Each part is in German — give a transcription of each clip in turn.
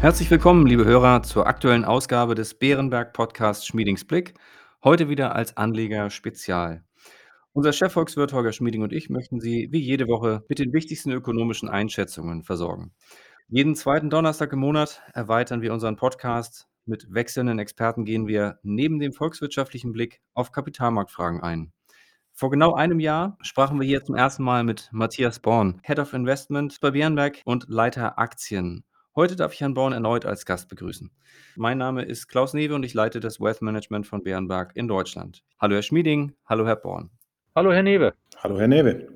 Herzlich willkommen, liebe Hörer, zur aktuellen Ausgabe des Bärenberg Podcasts Schmiedings Blick. Heute wieder als Anleger Spezial. Unser Chefvolkswirt Holger Schmieding und ich möchten Sie wie jede Woche mit den wichtigsten ökonomischen Einschätzungen versorgen. Jeden zweiten Donnerstag im Monat erweitern wir unseren Podcast. Mit wechselnden Experten gehen wir neben dem volkswirtschaftlichen Blick auf Kapitalmarktfragen ein. Vor genau einem Jahr sprachen wir hier zum ersten Mal mit Matthias Born, Head of Investment bei Bärenberg und Leiter Aktien. Heute darf ich Herrn Born erneut als Gast begrüßen. Mein Name ist Klaus Newe und ich leite das Wealth Management von Bärenberg in Deutschland. Hallo Herr Schmieding, hallo Herr Born. Hallo Herr Newe. Hallo Herr Newe.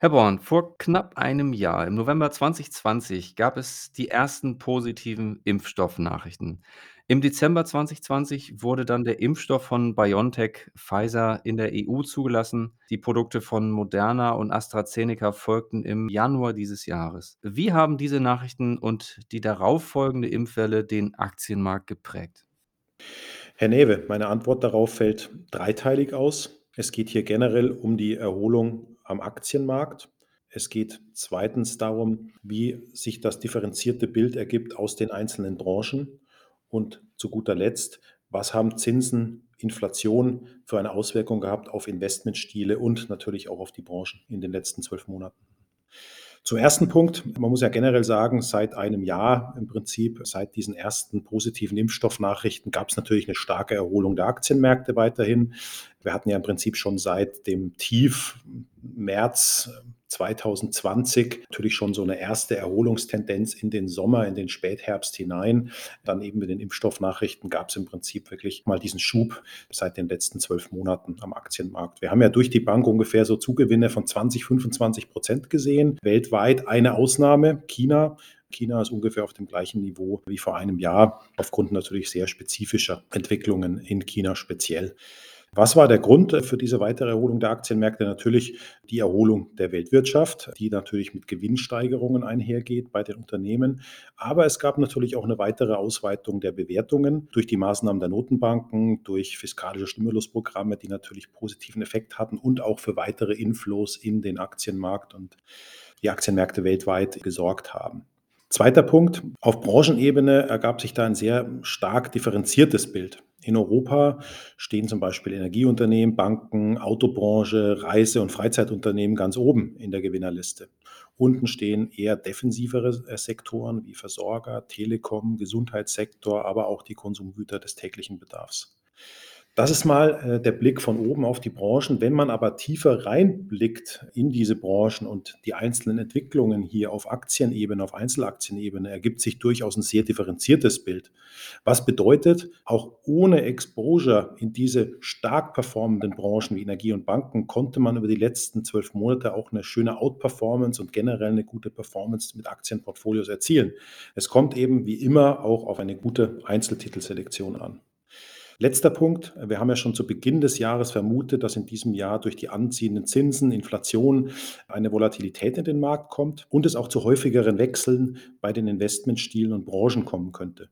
Herr Born, vor knapp einem Jahr, im November 2020, gab es die ersten positiven Impfstoffnachrichten. Im Dezember 2020 wurde dann der Impfstoff von BioNTech Pfizer in der EU zugelassen. Die Produkte von Moderna und AstraZeneca folgten im Januar dieses Jahres. Wie haben diese Nachrichten und die darauffolgende Impfwelle den Aktienmarkt geprägt? Herr Newe, meine Antwort darauf fällt dreiteilig aus. Es geht hier generell um die Erholung am Aktienmarkt. Es geht zweitens darum, wie sich das differenzierte Bild ergibt aus den einzelnen Branchen. Und zu guter Letzt, was haben Zinsen, Inflation für eine Auswirkung gehabt auf Investmentstile und natürlich auch auf die Branchen in den letzten zwölf Monaten? Zum ersten Punkt, man muss ja generell sagen, seit einem Jahr im Prinzip, seit diesen ersten positiven Impfstoffnachrichten gab es natürlich eine starke Erholung der Aktienmärkte weiterhin. Wir hatten ja im Prinzip schon seit dem Tief März 2020 natürlich schon so eine erste Erholungstendenz in den Sommer, in den Spätherbst hinein. Dann eben mit den Impfstoffnachrichten gab es im Prinzip wirklich mal diesen Schub seit den letzten zwölf Monaten am Aktienmarkt. Wir haben ja durch die Bank ungefähr so Zugewinne von 20, 25 Prozent gesehen. Weltweit eine Ausnahme, China. China ist ungefähr auf dem gleichen Niveau wie vor einem Jahr, aufgrund natürlich sehr spezifischer Entwicklungen in China speziell. Was war der Grund für diese weitere Erholung der Aktienmärkte? Natürlich die Erholung der Weltwirtschaft, die natürlich mit Gewinnsteigerungen einhergeht bei den Unternehmen. Aber es gab natürlich auch eine weitere Ausweitung der Bewertungen durch die Maßnahmen der Notenbanken, durch fiskalische Stimulusprogramme, die natürlich positiven Effekt hatten und auch für weitere Inflows in den Aktienmarkt und die Aktienmärkte weltweit gesorgt haben. Zweiter Punkt, auf Branchenebene ergab sich da ein sehr stark differenziertes Bild. In Europa stehen zum Beispiel Energieunternehmen, Banken, Autobranche, Reise- und Freizeitunternehmen ganz oben in der Gewinnerliste. Unten stehen eher defensivere äh, Sektoren wie Versorger, Telekom, Gesundheitssektor, aber auch die Konsumgüter des täglichen Bedarfs. Das ist mal äh, der Blick von oben auf die Branchen. Wenn man aber tiefer reinblickt in diese Branchen und die einzelnen Entwicklungen hier auf Aktienebene, auf Einzelaktienebene, ergibt sich durchaus ein sehr differenziertes Bild. Was bedeutet, auch ohne Exposure in diese stark performenden Branchen wie Energie und Banken konnte man über die letzten zwölf Monate auch eine schöne Outperformance und generell eine gute Performance mit Aktienportfolios erzielen. Es kommt eben wie immer auch auf eine gute Einzeltitelselektion an. Letzter Punkt. Wir haben ja schon zu Beginn des Jahres vermutet, dass in diesem Jahr durch die anziehenden Zinsen, Inflation eine Volatilität in den Markt kommt und es auch zu häufigeren Wechseln bei den Investmentstilen und Branchen kommen könnte.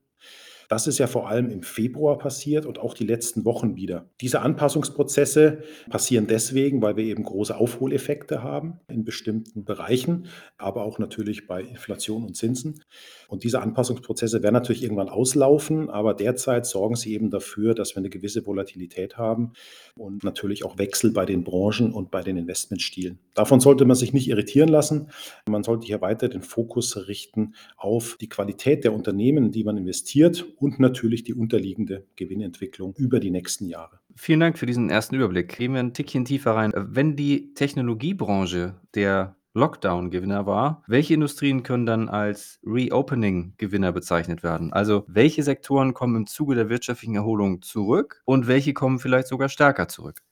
Das ist ja vor allem im Februar passiert und auch die letzten Wochen wieder. Diese Anpassungsprozesse passieren deswegen, weil wir eben große Aufholeffekte haben in bestimmten Bereichen, aber auch natürlich bei Inflation und Zinsen. Und diese Anpassungsprozesse werden natürlich irgendwann auslaufen, aber derzeit sorgen sie eben dafür, dass wir eine gewisse Volatilität haben und natürlich auch Wechsel bei den Branchen und bei den Investmentstilen. Davon sollte man sich nicht irritieren lassen. Man sollte hier weiter den Fokus richten auf die Qualität der Unternehmen, die man investiert und natürlich die unterliegende Gewinnentwicklung über die nächsten Jahre. Vielen Dank für diesen ersten Überblick. Gehen wir ein Tickchen tiefer rein. Wenn die Technologiebranche der Lockdown-Gewinner war, welche Industrien können dann als Reopening-Gewinner bezeichnet werden? Also welche Sektoren kommen im Zuge der wirtschaftlichen Erholung zurück und welche kommen vielleicht sogar stärker zurück?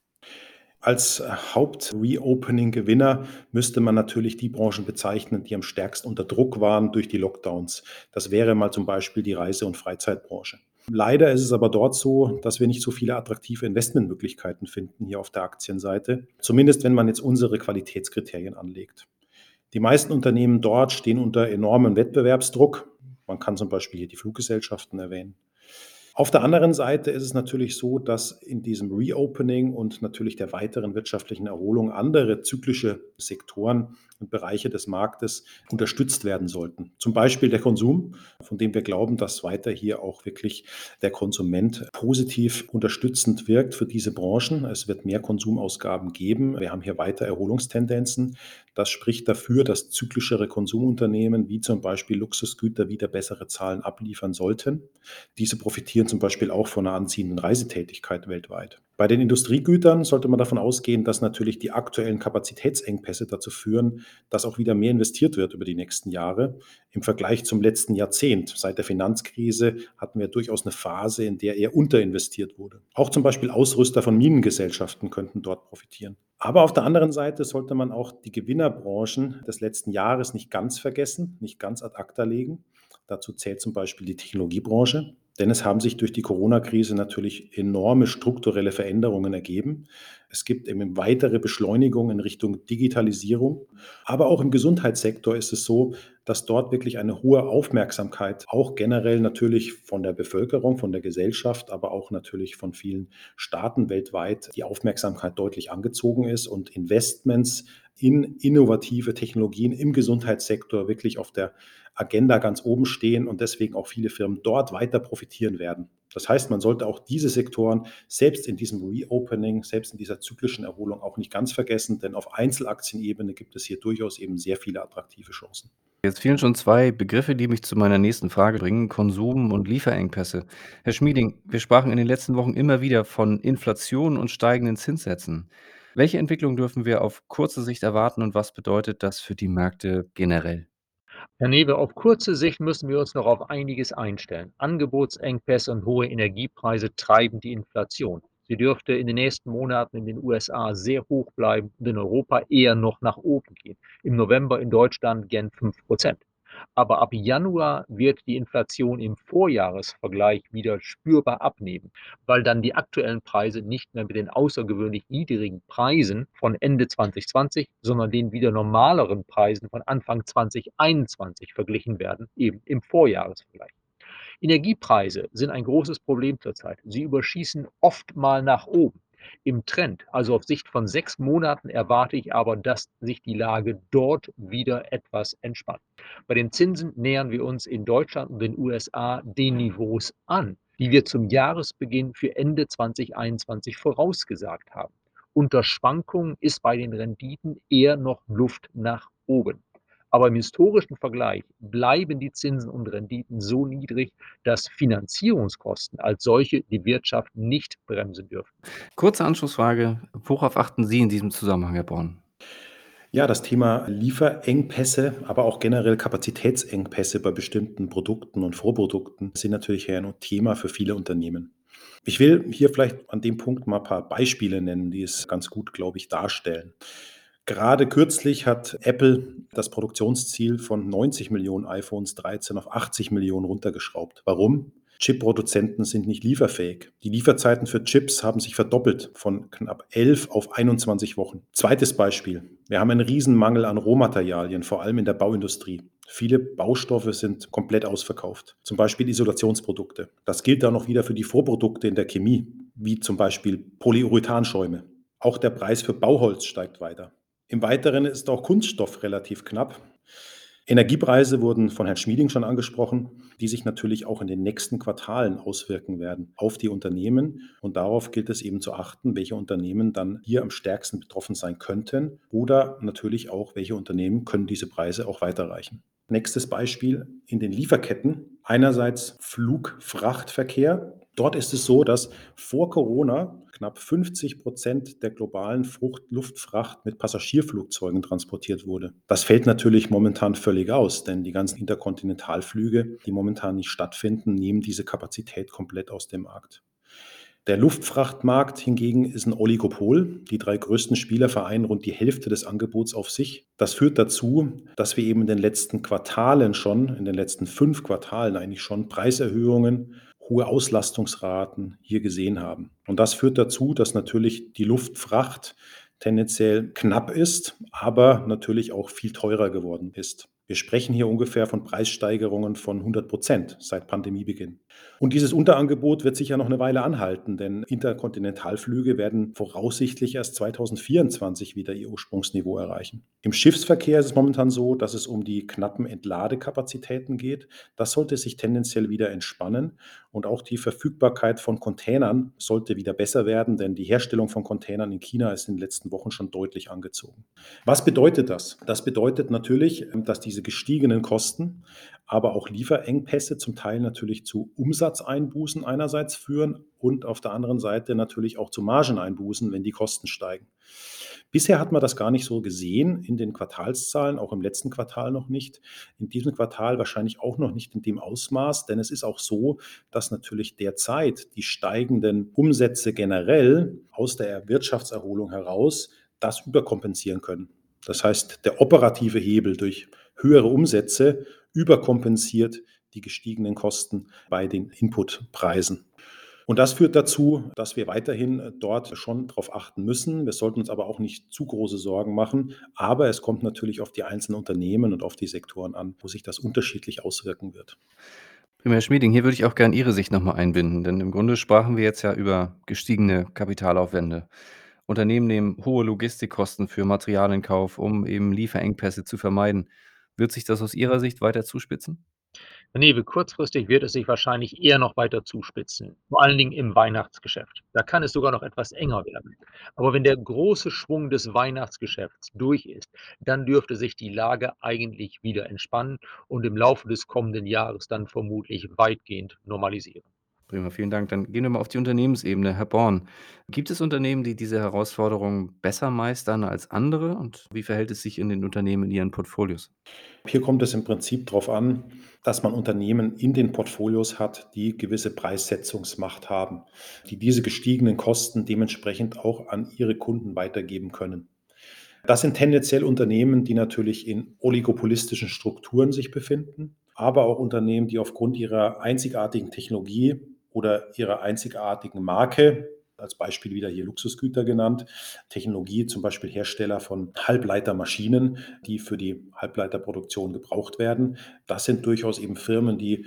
Als Haupt-Reopening-Gewinner müsste man natürlich die Branchen bezeichnen, die am stärksten unter Druck waren durch die Lockdowns. Das wäre mal zum Beispiel die Reise- und Freizeitbranche. Leider ist es aber dort so, dass wir nicht so viele attraktive Investmentmöglichkeiten finden hier auf der Aktienseite. Zumindest wenn man jetzt unsere Qualitätskriterien anlegt. Die meisten Unternehmen dort stehen unter enormem Wettbewerbsdruck. Man kann zum Beispiel hier die Fluggesellschaften erwähnen. Auf der anderen Seite ist es natürlich so, dass in diesem Reopening und natürlich der weiteren wirtschaftlichen Erholung andere zyklische Sektoren und Bereiche des Marktes unterstützt werden sollten. Zum Beispiel der Konsum, von dem wir glauben, dass weiter hier auch wirklich der Konsument positiv unterstützend wirkt für diese Branchen. Es wird mehr Konsumausgaben geben. Wir haben hier weiter Erholungstendenzen. Das spricht dafür, dass zyklischere Konsumunternehmen wie zum Beispiel Luxusgüter wieder bessere Zahlen abliefern sollten. Diese profitieren zum Beispiel auch von einer anziehenden Reisetätigkeit weltweit. Bei den Industriegütern sollte man davon ausgehen, dass natürlich die aktuellen Kapazitätsengpässe dazu führen, dass auch wieder mehr investiert wird über die nächsten Jahre. Im Vergleich zum letzten Jahrzehnt, seit der Finanzkrise, hatten wir durchaus eine Phase, in der eher unterinvestiert wurde. Auch zum Beispiel Ausrüster von Minengesellschaften könnten dort profitieren. Aber auf der anderen Seite sollte man auch die Gewinnerbranchen des letzten Jahres nicht ganz vergessen, nicht ganz ad acta legen. Dazu zählt zum Beispiel die Technologiebranche. Denn es haben sich durch die Corona-Krise natürlich enorme strukturelle Veränderungen ergeben. Es gibt eben weitere Beschleunigung in Richtung Digitalisierung. Aber auch im Gesundheitssektor ist es so, dass dort wirklich eine hohe Aufmerksamkeit auch generell natürlich von der Bevölkerung, von der Gesellschaft, aber auch natürlich von vielen Staaten weltweit die Aufmerksamkeit deutlich angezogen ist und Investments in innovative Technologien im Gesundheitssektor wirklich auf der Agenda ganz oben stehen und deswegen auch viele Firmen dort weiter profitieren werden. Das heißt, man sollte auch diese Sektoren selbst in diesem Reopening, selbst in dieser zyklischen Erholung auch nicht ganz vergessen, denn auf Einzelaktienebene gibt es hier durchaus eben sehr viele attraktive Chancen. Jetzt fehlen schon zwei Begriffe, die mich zu meiner nächsten Frage bringen: Konsum und Lieferengpässe. Herr Schmieding, wir sprachen in den letzten Wochen immer wieder von Inflation und steigenden Zinssätzen. Welche Entwicklung dürfen wir auf kurze Sicht erwarten und was bedeutet das für die Märkte generell? Herr Newe, auf kurze Sicht müssen wir uns noch auf einiges einstellen. Angebotsengpässe und hohe Energiepreise treiben die Inflation. Sie dürfte in den nächsten Monaten in den USA sehr hoch bleiben und in Europa eher noch nach oben gehen. Im November in Deutschland gern 5 Prozent. Aber ab Januar wird die Inflation im Vorjahresvergleich wieder spürbar abnehmen, weil dann die aktuellen Preise nicht mehr mit den außergewöhnlich niedrigen Preisen von Ende 2020, sondern den wieder normaleren Preisen von Anfang 2021 verglichen werden, eben im Vorjahresvergleich. Energiepreise sind ein großes Problem zurzeit. Sie überschießen oft mal nach oben im Trend, also auf Sicht von sechs Monaten, erwarte ich aber, dass sich die Lage dort wieder etwas entspannt. Bei den Zinsen nähern wir uns in Deutschland und den USA den Niveaus an, die wir zum Jahresbeginn für Ende 2021 vorausgesagt haben. Unter Schwankungen ist bei den Renditen eher noch Luft nach oben. Aber im historischen Vergleich bleiben die Zinsen und Renditen so niedrig, dass Finanzierungskosten als solche die Wirtschaft nicht bremsen dürfen. Kurze Anschlussfrage: Worauf achten Sie in diesem Zusammenhang, Herr Born? Ja, das Thema Lieferengpässe, aber auch generell Kapazitätsengpässe bei bestimmten Produkten und Vorprodukten sind natürlich ein Thema für viele Unternehmen. Ich will hier vielleicht an dem Punkt mal ein paar Beispiele nennen, die es ganz gut, glaube ich, darstellen. Gerade kürzlich hat Apple das Produktionsziel von 90 Millionen iPhones 13 auf 80 Millionen runtergeschraubt. Warum? Chip-Produzenten sind nicht lieferfähig. Die Lieferzeiten für Chips haben sich verdoppelt von knapp 11 auf 21 Wochen. Zweites Beispiel. Wir haben einen Riesenmangel an Rohmaterialien, vor allem in der Bauindustrie. Viele Baustoffe sind komplett ausverkauft, zum Beispiel Isolationsprodukte. Das gilt dann noch wieder für die Vorprodukte in der Chemie, wie zum Beispiel Polyurethanschäume. Auch der Preis für Bauholz steigt weiter. Im Weiteren ist auch Kunststoff relativ knapp. Energiepreise wurden von Herrn Schmieding schon angesprochen, die sich natürlich auch in den nächsten Quartalen auswirken werden auf die Unternehmen. Und darauf gilt es eben zu achten, welche Unternehmen dann hier am stärksten betroffen sein könnten oder natürlich auch, welche Unternehmen können diese Preise auch weiterreichen. Nächstes Beispiel in den Lieferketten. Einerseits Flugfrachtverkehr. Dort ist es so, dass vor Corona knapp 50 Prozent der globalen Frucht Luftfracht mit Passagierflugzeugen transportiert wurde. Das fällt natürlich momentan völlig aus, denn die ganzen Interkontinentalflüge, die momentan nicht stattfinden, nehmen diese Kapazität komplett aus dem Markt. Der Luftfrachtmarkt hingegen ist ein Oligopol. Die drei größten Spieler vereinen rund die Hälfte des Angebots auf sich. Das führt dazu, dass wir eben in den letzten Quartalen schon, in den letzten fünf Quartalen eigentlich schon Preiserhöhungen hohe Auslastungsraten hier gesehen haben. Und das führt dazu, dass natürlich die Luftfracht tendenziell knapp ist, aber natürlich auch viel teurer geworden ist. Wir sprechen hier ungefähr von Preissteigerungen von 100 Prozent seit Pandemiebeginn. Und dieses Unterangebot wird sicher noch eine Weile anhalten, denn Interkontinentalflüge werden voraussichtlich erst 2024 wieder ihr Ursprungsniveau erreichen. Im Schiffsverkehr ist es momentan so, dass es um die knappen Entladekapazitäten geht. Das sollte sich tendenziell wieder entspannen und auch die Verfügbarkeit von Containern sollte wieder besser werden, denn die Herstellung von Containern in China ist in den letzten Wochen schon deutlich angezogen. Was bedeutet das? Das bedeutet natürlich, dass diese gestiegenen Kosten aber auch Lieferengpässe zum Teil natürlich zu Umsatzeinbußen einerseits führen und auf der anderen Seite natürlich auch zu Margeneinbußen, wenn die Kosten steigen. Bisher hat man das gar nicht so gesehen in den Quartalszahlen, auch im letzten Quartal noch nicht. In diesem Quartal wahrscheinlich auch noch nicht in dem Ausmaß, denn es ist auch so, dass natürlich derzeit die steigenden Umsätze generell aus der Wirtschaftserholung heraus das überkompensieren können. Das heißt, der operative Hebel durch höhere Umsätze überkompensiert die gestiegenen Kosten bei den Inputpreisen. Und das führt dazu, dass wir weiterhin dort schon darauf achten müssen. Wir sollten uns aber auch nicht zu große Sorgen machen. Aber es kommt natürlich auf die einzelnen Unternehmen und auf die Sektoren an, wo sich das unterschiedlich auswirken wird. Herr Schmieding, hier würde ich auch gerne Ihre Sicht nochmal einbinden, denn im Grunde sprachen wir jetzt ja über gestiegene Kapitalaufwände. Unternehmen nehmen hohe Logistikkosten für Material in Kauf, um eben Lieferengpässe zu vermeiden. Wird sich das aus Ihrer Sicht weiter zuspitzen? Newe, kurzfristig wird es sich wahrscheinlich eher noch weiter zuspitzen, vor allen Dingen im Weihnachtsgeschäft. Da kann es sogar noch etwas enger werden. Aber wenn der große Schwung des Weihnachtsgeschäfts durch ist, dann dürfte sich die Lage eigentlich wieder entspannen und im Laufe des kommenden Jahres dann vermutlich weitgehend normalisieren. Prima, vielen Dank. Dann gehen wir mal auf die Unternehmensebene. Herr Born, gibt es Unternehmen, die diese Herausforderungen besser meistern als andere? Und wie verhält es sich in den Unternehmen in ihren Portfolios? Hier kommt es im Prinzip darauf an, dass man Unternehmen in den Portfolios hat, die gewisse Preissetzungsmacht haben, die diese gestiegenen Kosten dementsprechend auch an ihre Kunden weitergeben können. Das sind tendenziell Unternehmen, die natürlich in oligopolistischen Strukturen sich befinden, aber auch Unternehmen, die aufgrund ihrer einzigartigen Technologie oder ihrer einzigartigen Marke, als Beispiel wieder hier Luxusgüter genannt, Technologie, zum Beispiel Hersteller von Halbleitermaschinen, die für die Halbleiterproduktion gebraucht werden. Das sind durchaus eben Firmen, die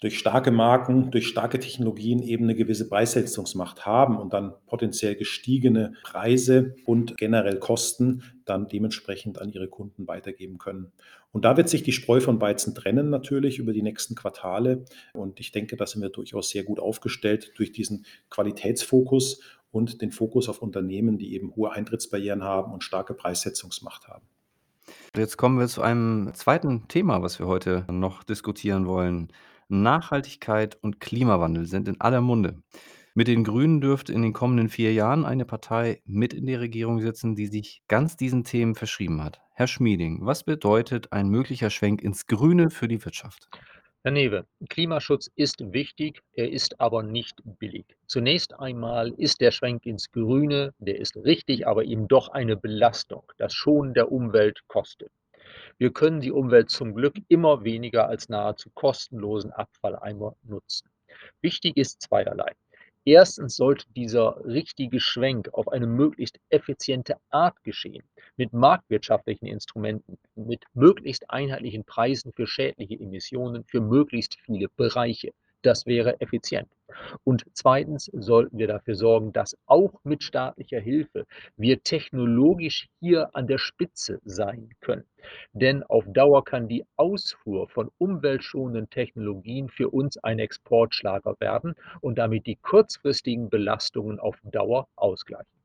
durch starke Marken, durch starke Technologien eben eine gewisse Preissetzungsmacht haben und dann potenziell gestiegene Preise und generell Kosten dann dementsprechend an ihre Kunden weitergeben können. Und da wird sich die Spreu von Weizen trennen natürlich über die nächsten Quartale. Und ich denke, da sind wir durchaus sehr gut aufgestellt durch diesen Qualitätsfokus und den Fokus auf Unternehmen, die eben hohe Eintrittsbarrieren haben und starke Preissetzungsmacht haben. Jetzt kommen wir zu einem zweiten Thema, was wir heute noch diskutieren wollen. Nachhaltigkeit und Klimawandel sind in aller Munde. Mit den Grünen dürfte in den kommenden vier Jahren eine Partei mit in der Regierung sitzen, die sich ganz diesen Themen verschrieben hat. Herr Schmieding, was bedeutet ein möglicher Schwenk ins Grüne für die Wirtschaft? Herr Newe, Klimaschutz ist wichtig, er ist aber nicht billig. Zunächst einmal ist der Schwenk ins Grüne, der ist richtig, aber eben doch eine Belastung. Das Schonen der Umwelt kostet. Wir können die Umwelt zum Glück immer weniger als nahezu kostenlosen Abfalleimer nutzen. Wichtig ist zweierlei. Erstens sollte dieser richtige Schwenk auf eine möglichst effiziente Art geschehen, mit marktwirtschaftlichen Instrumenten, mit möglichst einheitlichen Preisen für schädliche Emissionen für möglichst viele Bereiche. Das wäre effizient. Und zweitens sollten wir dafür sorgen, dass auch mit staatlicher Hilfe wir technologisch hier an der Spitze sein können. Denn auf Dauer kann die Ausfuhr von umweltschonenden Technologien für uns ein Exportschlager werden und damit die kurzfristigen Belastungen auf Dauer ausgleichen.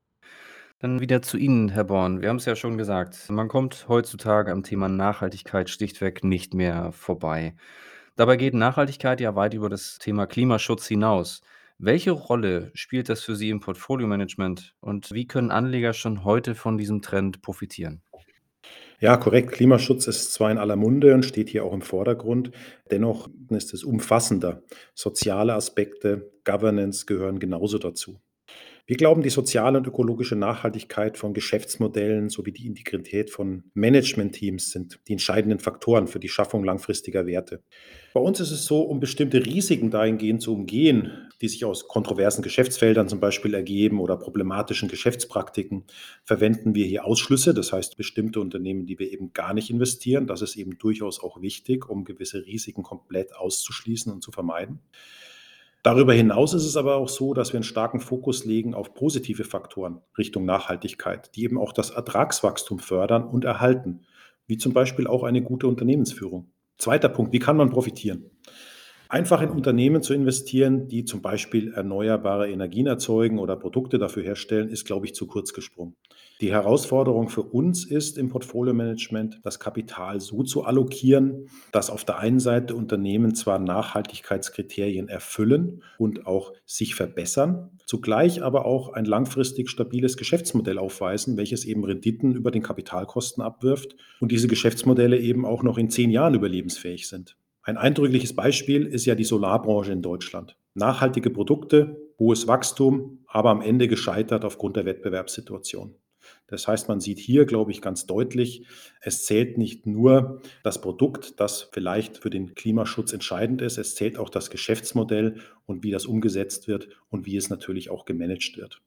Dann wieder zu Ihnen, Herr Born. Wir haben es ja schon gesagt, man kommt heutzutage am Thema Nachhaltigkeit schlichtweg nicht mehr vorbei. Dabei geht Nachhaltigkeit ja weit über das Thema Klimaschutz hinaus. Welche Rolle spielt das für Sie im Portfolio-Management und wie können Anleger schon heute von diesem Trend profitieren? Ja, korrekt. Klimaschutz ist zwar in aller Munde und steht hier auch im Vordergrund, dennoch ist es umfassender. Soziale Aspekte, Governance gehören genauso dazu. Wir glauben, die soziale und ökologische Nachhaltigkeit von Geschäftsmodellen sowie die Integrität von Managementteams sind die entscheidenden Faktoren für die Schaffung langfristiger Werte. Bei uns ist es so, um bestimmte Risiken dahingehend zu umgehen, die sich aus kontroversen Geschäftsfeldern zum Beispiel ergeben oder problematischen Geschäftspraktiken, verwenden wir hier Ausschlüsse, das heißt bestimmte Unternehmen, die wir eben gar nicht investieren. Das ist eben durchaus auch wichtig, um gewisse Risiken komplett auszuschließen und zu vermeiden. Darüber hinaus ist es aber auch so, dass wir einen starken Fokus legen auf positive Faktoren Richtung Nachhaltigkeit, die eben auch das Ertragswachstum fördern und erhalten, wie zum Beispiel auch eine gute Unternehmensführung. Zweiter Punkt, wie kann man profitieren? Einfach in Unternehmen zu investieren, die zum Beispiel erneuerbare Energien erzeugen oder Produkte dafür herstellen, ist, glaube ich, zu kurz gesprungen. Die Herausforderung für uns ist im Portfolio-Management, das Kapital so zu allokieren, dass auf der einen Seite Unternehmen zwar Nachhaltigkeitskriterien erfüllen und auch sich verbessern, zugleich aber auch ein langfristig stabiles Geschäftsmodell aufweisen, welches eben Renditen über den Kapitalkosten abwirft und diese Geschäftsmodelle eben auch noch in zehn Jahren überlebensfähig sind. Ein eindrückliches Beispiel ist ja die Solarbranche in Deutschland. Nachhaltige Produkte, hohes Wachstum, aber am Ende gescheitert aufgrund der Wettbewerbssituation. Das heißt, man sieht hier, glaube ich, ganz deutlich, es zählt nicht nur das Produkt, das vielleicht für den Klimaschutz entscheidend ist, es zählt auch das Geschäftsmodell und wie das umgesetzt wird und wie es natürlich auch gemanagt wird.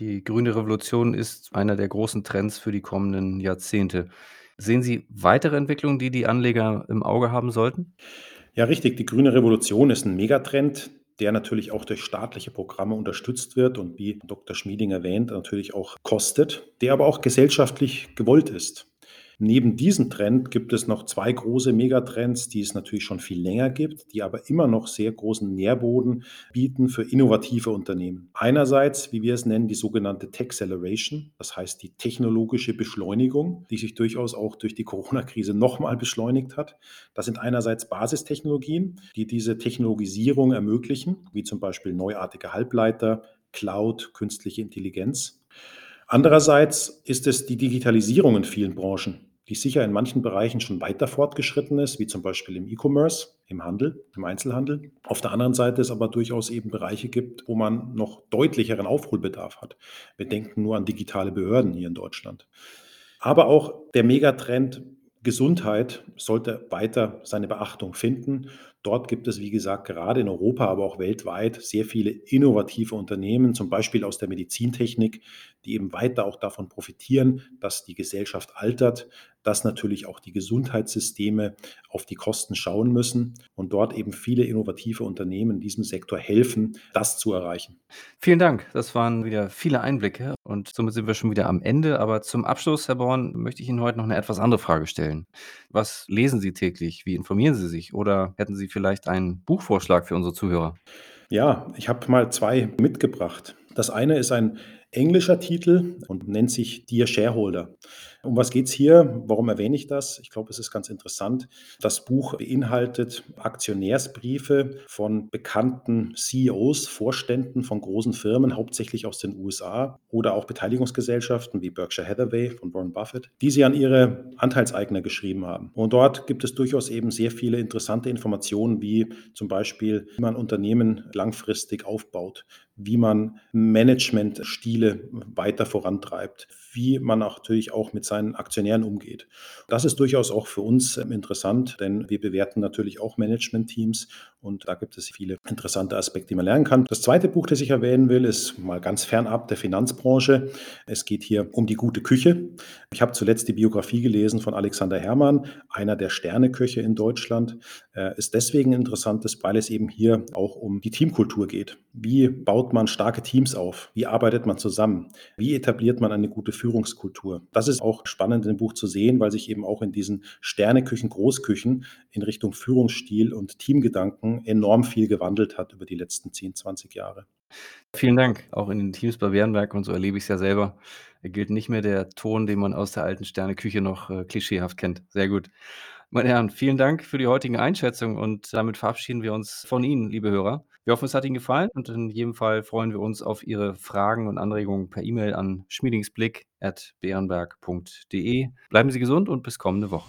Die grüne Revolution ist einer der großen Trends für die kommenden Jahrzehnte. Sehen Sie weitere Entwicklungen, die die Anleger im Auge haben sollten? Ja, richtig. Die grüne Revolution ist ein Megatrend, der natürlich auch durch staatliche Programme unterstützt wird und wie Dr. Schmieding erwähnt, natürlich auch kostet, der aber auch gesellschaftlich gewollt ist. Neben diesem Trend gibt es noch zwei große Megatrends, die es natürlich schon viel länger gibt, die aber immer noch sehr großen Nährboden bieten für innovative Unternehmen. Einerseits, wie wir es nennen, die sogenannte Tech Acceleration, das heißt die technologische Beschleunigung, die sich durchaus auch durch die Corona-Krise nochmal beschleunigt hat. Das sind einerseits Basistechnologien, die diese Technologisierung ermöglichen, wie zum Beispiel neuartige Halbleiter, Cloud, künstliche Intelligenz. Andererseits ist es die Digitalisierung in vielen Branchen, die sicher in manchen Bereichen schon weiter fortgeschritten ist, wie zum Beispiel im E-Commerce, im Handel, im Einzelhandel. Auf der anderen Seite es aber durchaus eben Bereiche gibt, wo man noch deutlicheren Aufholbedarf hat. Wir denken nur an digitale Behörden hier in Deutschland. Aber auch der Megatrend Gesundheit sollte weiter seine Beachtung finden. Dort gibt es, wie gesagt, gerade in Europa, aber auch weltweit sehr viele innovative Unternehmen, zum Beispiel aus der Medizintechnik, die eben weiter auch davon profitieren, dass die Gesellschaft altert, dass natürlich auch die Gesundheitssysteme auf die Kosten schauen müssen und dort eben viele innovative Unternehmen in diesem Sektor helfen, das zu erreichen. Vielen Dank. Das waren wieder viele Einblicke und somit sind wir schon wieder am Ende. Aber zum Abschluss, Herr Born, möchte ich Ihnen heute noch eine etwas andere Frage stellen. Was lesen Sie täglich? Wie informieren Sie sich? Oder hätten Sie vielleicht einen Buchvorschlag für unsere Zuhörer? Ja, ich habe mal zwei mitgebracht. Das eine ist ein englischer Titel und nennt sich Dear Shareholder. Um was geht es hier? Warum erwähne ich das? Ich glaube, es ist ganz interessant. Das Buch beinhaltet Aktionärsbriefe von bekannten CEOs, Vorständen von großen Firmen, hauptsächlich aus den USA oder auch Beteiligungsgesellschaften wie Berkshire Hathaway von Warren Buffett, die sie an ihre Anteilseigner geschrieben haben. Und dort gibt es durchaus eben sehr viele interessante Informationen, wie zum Beispiel, wie man Unternehmen langfristig aufbaut, wie man Managementstile weiter vorantreibt, wie man natürlich auch mit seinen Aktionären umgeht. Das ist durchaus auch für uns ähm, interessant, denn wir bewerten natürlich auch Managementteams und da gibt es viele interessante Aspekte, die man lernen kann. Das zweite Buch, das ich erwähnen will, ist mal ganz fernab der Finanzbranche. Es geht hier um die gute Küche. Ich habe zuletzt die Biografie gelesen von Alexander Herrmann, einer der Sterneköche in Deutschland. Ist deswegen interessant, weil es eben hier auch um die Teamkultur geht. Wie baut man starke Teams auf? Wie arbeitet man zusammen? Wie etabliert man eine gute Führungskultur? Das ist auch spannend in dem Buch zu sehen, weil sich eben auch in diesen Sterneküchen, Großküchen in Richtung Führungsstil und Teamgedanken enorm viel gewandelt hat über die letzten 10, 20 Jahre. Vielen Dank. Auch in den Teams bei Bärenberg und so erlebe ich es ja selber. Gilt nicht mehr der Ton, den man aus der alten Sterneküche noch äh, klischeehaft kennt. Sehr gut. Meine Herren, vielen Dank für die heutigen Einschätzungen und damit verabschieden wir uns von Ihnen, liebe Hörer. Wir hoffen, es hat Ihnen gefallen und in jedem Fall freuen wir uns auf Ihre Fragen und Anregungen per E-Mail an schmiedingsblick.bärenberg.de. Bleiben Sie gesund und bis kommende Woche.